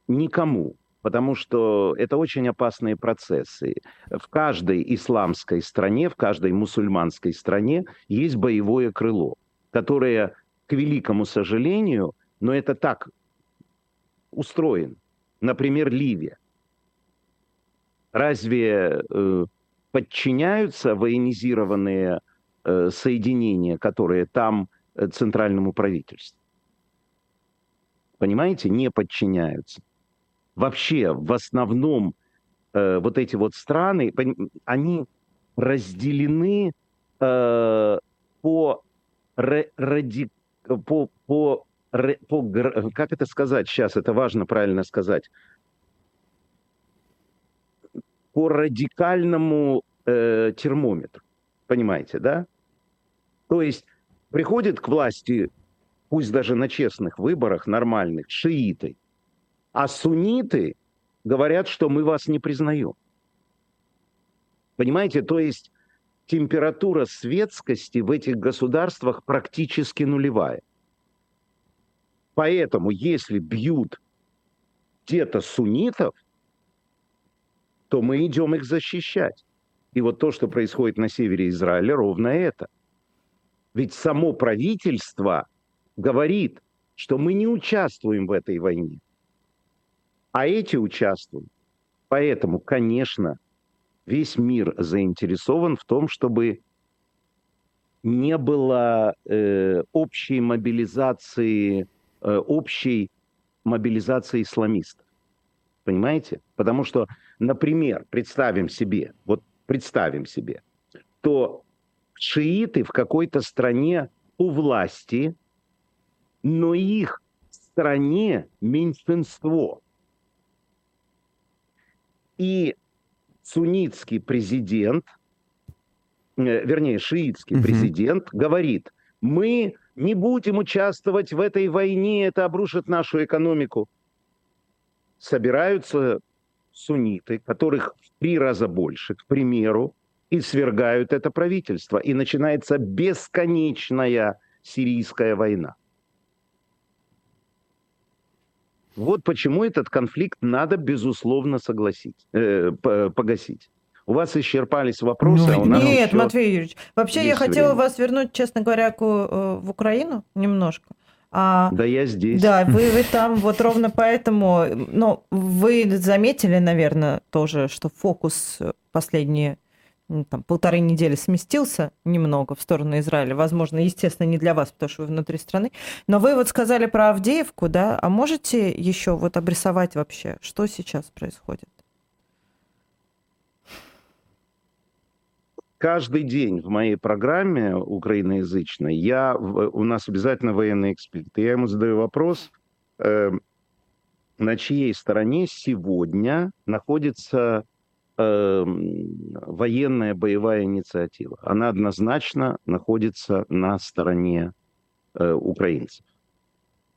никому потому что это очень опасные процессы. В каждой исламской стране, в каждой мусульманской стране есть боевое крыло, которое, к великому сожалению, но это так устроен. Например, Ливия. Разве э, подчиняются военизированные э, соединения, которые там э, центральному правительству? Понимаете, не подчиняются вообще в основном э, вот эти вот страны, они разделены э, по, ради, по, по, по, как это сказать сейчас, это важно правильно сказать, по радикальному э, термометру, понимаете, да? То есть приходит к власти, пусть даже на честных выборах, нормальных, шииты, а сунниты говорят, что мы вас не признаем. Понимаете, то есть температура светскости в этих государствах практически нулевая. Поэтому, если бьют где-то суннитов, то мы идем их защищать. И вот то, что происходит на севере Израиля, ровно это. Ведь само правительство говорит, что мы не участвуем в этой войне а эти участвуют. Поэтому, конечно, весь мир заинтересован в том, чтобы не было э, общей мобилизации, э, общей мобилизации исламистов. Понимаете? Потому что, например, представим себе, вот представим себе, то шииты в какой-то стране у власти, но их в стране меньшинство – и суннитский президент, э, вернее, шиитский угу. президент говорит, мы не будем участвовать в этой войне, это обрушит нашу экономику. Собираются сунниты, которых в три раза больше, к примеру, и свергают это правительство. И начинается бесконечная сирийская война. Вот почему этот конфликт надо, безусловно, согласить, э, погасить. У вас исчерпались вопросы, ну, а у нас Нет, еще Матвей Юрьевич, вообще я хотела время. вас вернуть, честно говоря, э, в Украину немножко. А, да я здесь. Да, вы, вы там вот ровно поэтому, но вы заметили, наверное, тоже, что фокус последние там, полторы недели сместился немного в сторону Израиля. Возможно, естественно, не для вас, потому что вы внутри страны. Но вы вот сказали про Авдеевку, да? А можете еще вот обрисовать вообще, что сейчас происходит? Каждый день в моей программе украиноязычной я, у нас обязательно военный эксперт. Я ему задаю вопрос, э, на чьей стороне сегодня находится э, военная боевая инициатива. Она однозначно находится на стороне э, украинцев.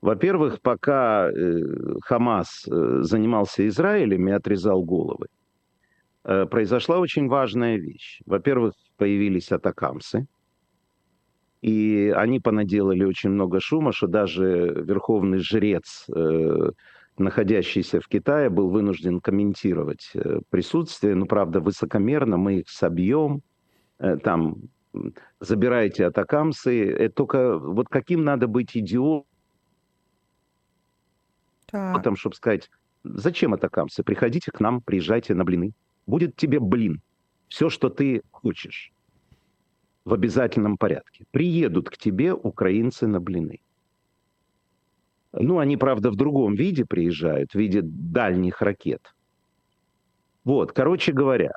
Во-первых, пока э, Хамас э, занимался Израилем и отрезал головы, э, произошла очень важная вещь. Во-первых, появились атакамсы, и они понаделали очень много шума, что даже верховный жрец э, находящийся в Китае, был вынужден комментировать э, присутствие. Ну, правда, высокомерно, мы их собьем, э, там, забирайте атакамсы. Это только вот каким надо быть идиотом, так. чтобы сказать, зачем атакамсы? Приходите к нам, приезжайте на блины. Будет тебе блин. Все, что ты хочешь в обязательном порядке. Приедут к тебе украинцы на блины. Ну, они, правда, в другом виде приезжают, в виде дальних ракет. Вот, короче говоря,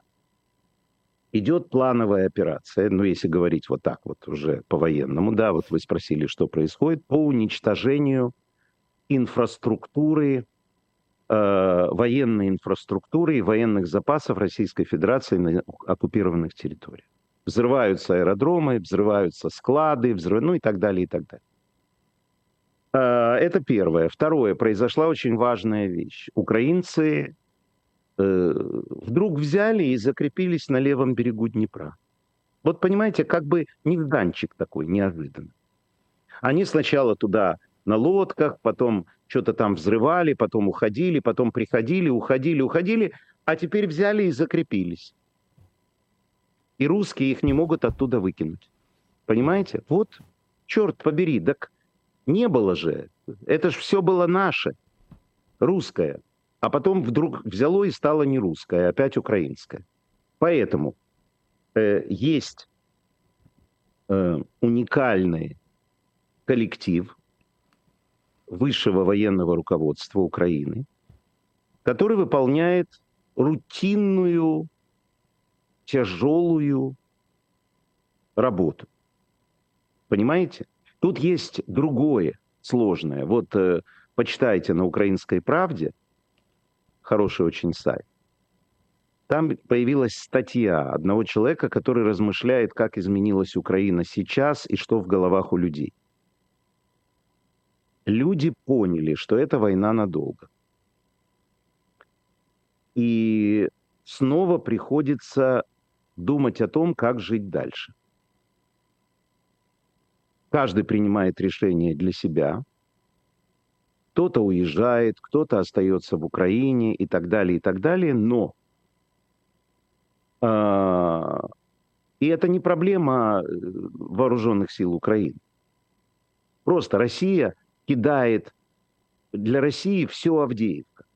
идет плановая операция, ну, если говорить вот так вот уже по-военному, да, вот вы спросили, что происходит, по уничтожению инфраструктуры, э, военной инфраструктуры и военных запасов Российской Федерации на оккупированных территориях. Взрываются аэродромы, взрываются склады, взрыв... ну и так далее, и так далее. А, это первое. Второе. Произошла очень важная вещь. Украинцы э, вдруг взяли и закрепились на левом берегу Днепра. Вот понимаете, как бы нежданчик такой неожиданный. Они сначала туда на лодках, потом что-то там взрывали, потом уходили, потом приходили, уходили, уходили, а теперь взяли и закрепились. И русские их не могут оттуда выкинуть. Понимаете? Вот, черт побери, так не было же. Это же все было наше, русское. А потом вдруг взяло и стало не русское, а опять украинское. Поэтому э, есть э, уникальный коллектив высшего военного руководства Украины, который выполняет рутинную, тяжелую работу. Понимаете? Тут есть другое сложное. Вот э, почитайте на «Украинской правде», хороший очень сайт, там появилась статья одного человека, который размышляет, как изменилась Украина сейчас и что в головах у людей. Люди поняли, что это война надолго. И снова приходится думать о том, как жить дальше. Каждый принимает решение для себя. Кто-то уезжает, кто-то остается в Украине и так далее, и так далее. Но э, и это не проблема э, вооруженных сил Украины. Просто Россия кидает для России все Авдеевка.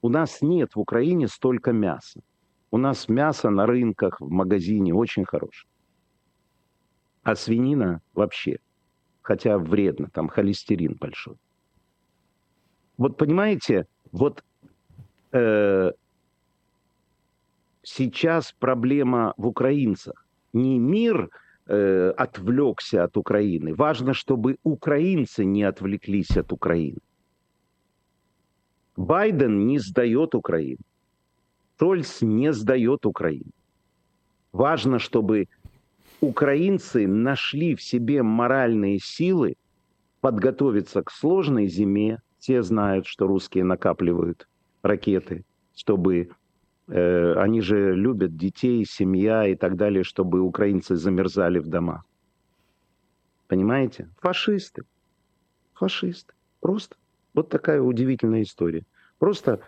У нас нет в Украине столько мяса. У нас мясо на рынках, в магазине очень хорошее. А свинина вообще, хотя вредно, там холестерин большой. Вот понимаете, вот э, сейчас проблема в украинцах. Не мир э, отвлекся от Украины. Важно, чтобы украинцы не отвлеклись от Украины. Байден не сдает Украину. Шольц не сдает Украину. Важно, чтобы украинцы нашли в себе моральные силы подготовиться к сложной зиме. Все знают, что русские накапливают ракеты, чтобы э, они же любят детей, семья и так далее, чтобы украинцы замерзали в домах. Понимаете? Фашисты. Фашисты. Просто. Вот такая удивительная история. Просто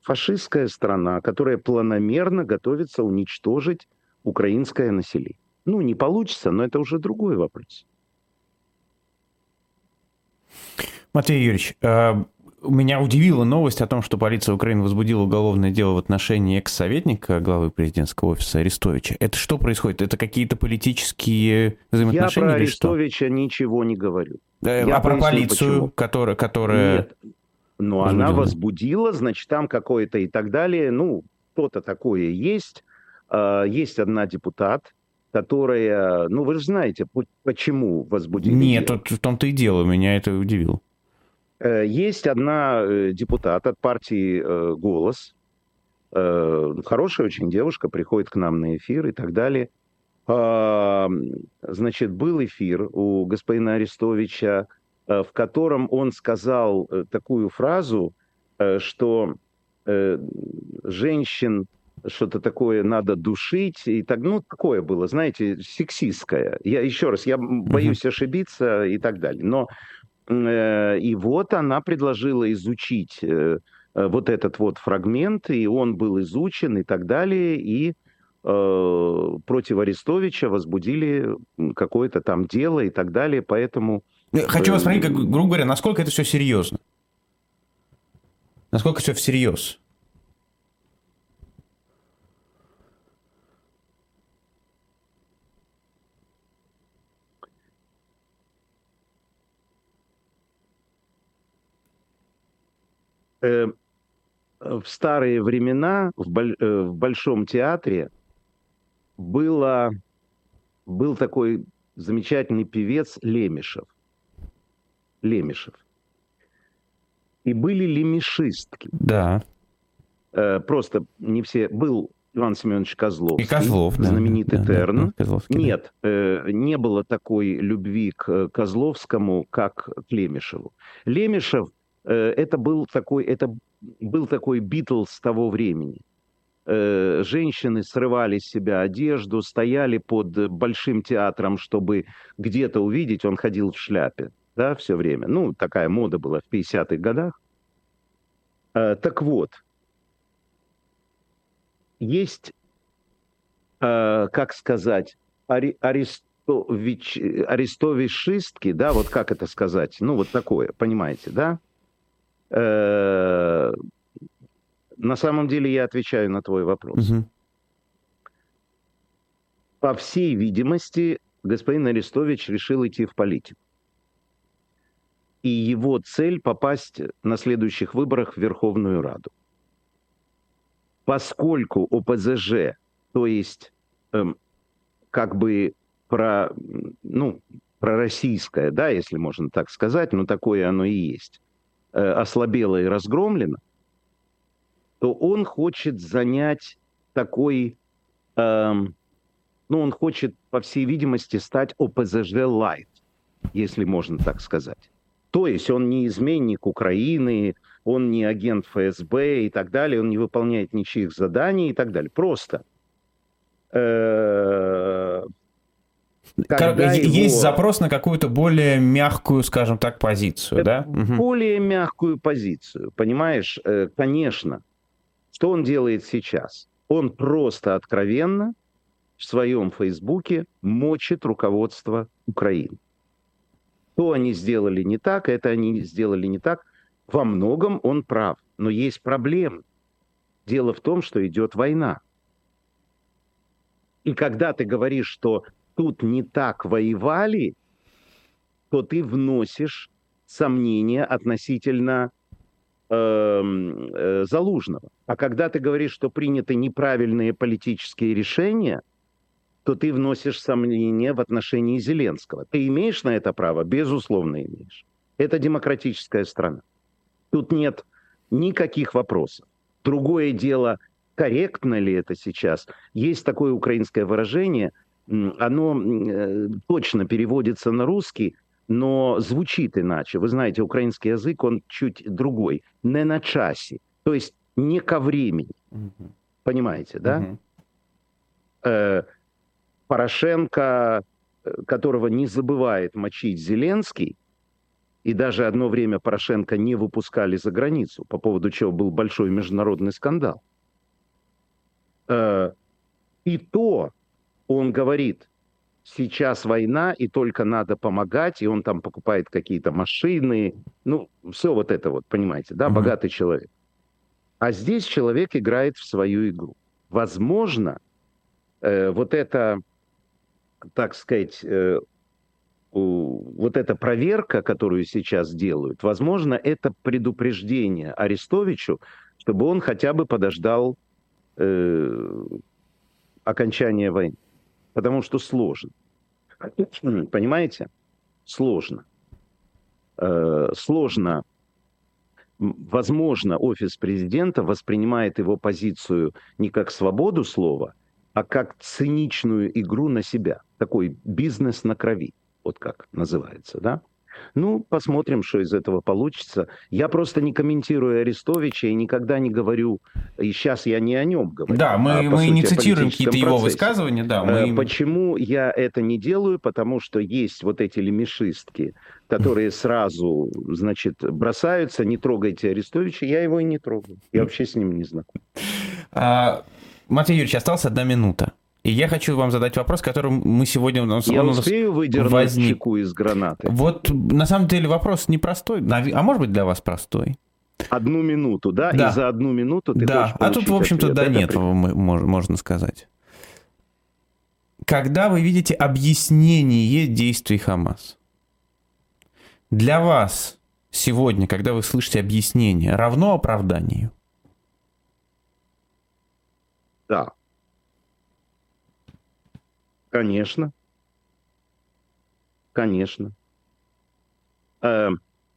фашистская страна, которая планомерно готовится уничтожить украинское население. Ну, не получится, но это уже другой вопрос. Матвей Юрьевич, а, меня удивила новость о том, что полиция Украины возбудила уголовное дело в отношении экс-советника главы президентского офиса Арестовича. Это что происходит? Это какие-то политические взаимоотношения? Я про Арестовича что? ничего не говорю. Э, Я а про полицию, почему. которая... которая... Нет, но возбудила. она возбудила, значит, там какое-то и так далее. Ну, что-то такое есть. А, есть одна депутат, которая... Ну, вы же знаете, почему возбудили. Нет, в том-то и дело, меня это удивило. Э, есть одна э, депутат от партии э, «Голос», хорошая очень девушка, приходит к нам на эфир и так далее. А, значит, был эфир у господина Арестовича, в котором он сказал такую фразу, что женщин что-то такое надо душить, и так, ну, такое было, знаете, сексистское. Я еще раз, я боюсь ошибиться и так далее. Но Э, и вот она предложила изучить э, э, вот этот вот фрагмент, и он был изучен и так далее, и против Арестовича возбудили какое-то там дело и так далее, поэтому... Хочу вас спросить, как, грубо говоря, насколько это все серьезно? Насколько все всерьез? Э, в старые времена в, э, в Большом театре было, был такой замечательный певец Лемешев. Лемешев. И были лемешистки. Да. Э, просто не все. Был Иван Семенович Козловский. И Козлов, да. Знаменитый да, Терн. Да, да, Нет, да. не было такой любви к Козловскому, как к Лемешеву. Лемешев – Э, это был такой, это был такой Битлз того времени. Э, женщины срывали с себя одежду, стояли под большим театром, чтобы где-то увидеть, он ходил в шляпе, да, все время. Ну, такая мода была в 50-х годах. Э, так вот, есть, как сказать, ари, арестовишистки, да, вот как это сказать, ну, вот такое, понимаете, да? Э, на самом деле я отвечаю на твой вопрос. Угу. По всей видимости, господин Арестович решил идти в политику. И его цель попасть на следующих выборах в Верховную Раду. Поскольку ОПЗЖ, то есть эм, как бы про, ну, пророссийское, да, если можно так сказать, но такое оно и есть, ослабела и разгромлена, то он хочет занять такой, э, ну, он хочет, по всей видимости, стать ОПЗЖ Лайт, если можно так сказать. То есть он не изменник Украины, он не агент ФСБ и так далее, он не выполняет ничьих заданий и так далее. Просто э, когда Есть его... запрос на какую-то более мягкую, скажем так, позицию, Это да? Более угу. мягкую позицию, понимаешь? Э, конечно. Что он делает сейчас? Он просто откровенно в своем Фейсбуке мочит руководство Украины. Что они сделали не так, это они сделали не так. Во многом он прав, но есть проблемы. Дело в том, что идет война. И когда ты говоришь, что тут не так воевали, то ты вносишь сомнения относительно э, э, Залужного. А когда ты говоришь, что приняты неправильные политические решения, то ты вносишь сомнения в отношении Зеленского. Ты имеешь на это право? Безусловно, имеешь. Это демократическая страна. Тут нет никаких вопросов. Другое дело, корректно ли это сейчас. Есть такое украинское выражение – оно э, точно переводится на русский, но звучит иначе. Вы знаете, украинский язык, он чуть другой. Не на часе, то есть не ко времени. Угу. Понимаете, да? Угу. Э, Порошенко, э, которого не забывает мочить Зеленский, и даже одно время Порошенко не выпускали за границу, по поводу чего был большой международный скандал. Э, и то он говорит, сейчас война, и только надо помогать, и он там покупает какие-то машины, ну, все вот это вот, понимаете, да, mm-hmm. богатый человек. А здесь человек играет в свою игру. Возможно, э, вот это, так сказать, э, вот эта проверка, которую сейчас делают, возможно, это предупреждение Арестовичу, чтобы он хотя бы подождал э, окончания войны. Потому что сложно. Понимаете? Сложно. Э, сложно. Возможно, офис президента воспринимает его позицию не как свободу слова, а как циничную игру на себя. Такой бизнес на крови вот как называется, да? Ну, посмотрим, что из этого получится. Я просто не комментирую Арестовича и никогда не говорю, и сейчас я не о нем говорю. Да, мы, а, мы сути, не цитируем какие-то его высказывания, да. Мы... Э, почему я это не делаю? Потому что есть вот эти лемешистки, которые сразу, значит, бросаются, не трогайте Арестовича, я его и не трогаю. Я вообще с ним не знаком. А, Матвей Юрьевич, осталась одна минута. И я хочу вам задать вопрос, который мы сегодня Я он успею выдернуть возник. чеку из гранаты? Вот на самом деле вопрос непростой, а может быть для вас простой. Одну минуту, да? да. И за одну минуту ты Да, а тут, в общем-то, да нет, при... можно сказать. Когда вы видите объяснение действий Хамас, для вас сегодня, когда вы слышите объяснение, равно оправданию? Да. Конечно. Конечно. Э,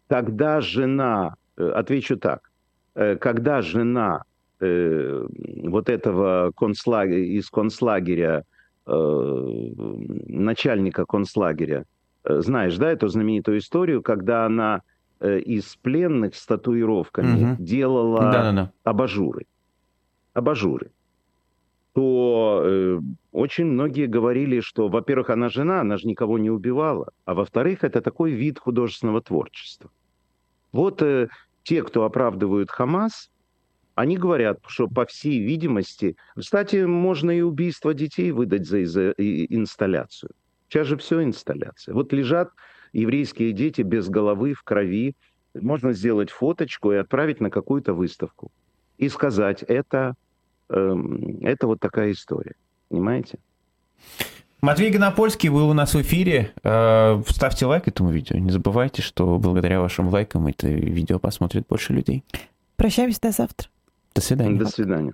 когда жена, э, отвечу так, э, когда жена вот этого концлагеря, из концлагеря, начальника концлагеря, знаешь, да, эту знаменитую историю, когда она из пленных с татуировками угу. делала Да-да-да. абажуры. Абажуры то э, очень многие говорили, что, во-первых, она жена, она же никого не убивала, а во-вторых, это такой вид художественного творчества. Вот э, те, кто оправдывают Хамас, они говорят, что по всей видимости, кстати, можно и убийство детей выдать за, за инсталляцию. Сейчас же все инсталляция. Вот лежат еврейские дети без головы, в крови. Можно сделать фоточку и отправить на какую-то выставку. И сказать, это это вот такая история. Понимаете? Матвей Гонопольский был у нас в эфире. Э, ставьте лайк этому видео. Не забывайте, что благодаря вашим лайкам это видео посмотрит больше людей. Прощаемся до завтра. До свидания. До свидания.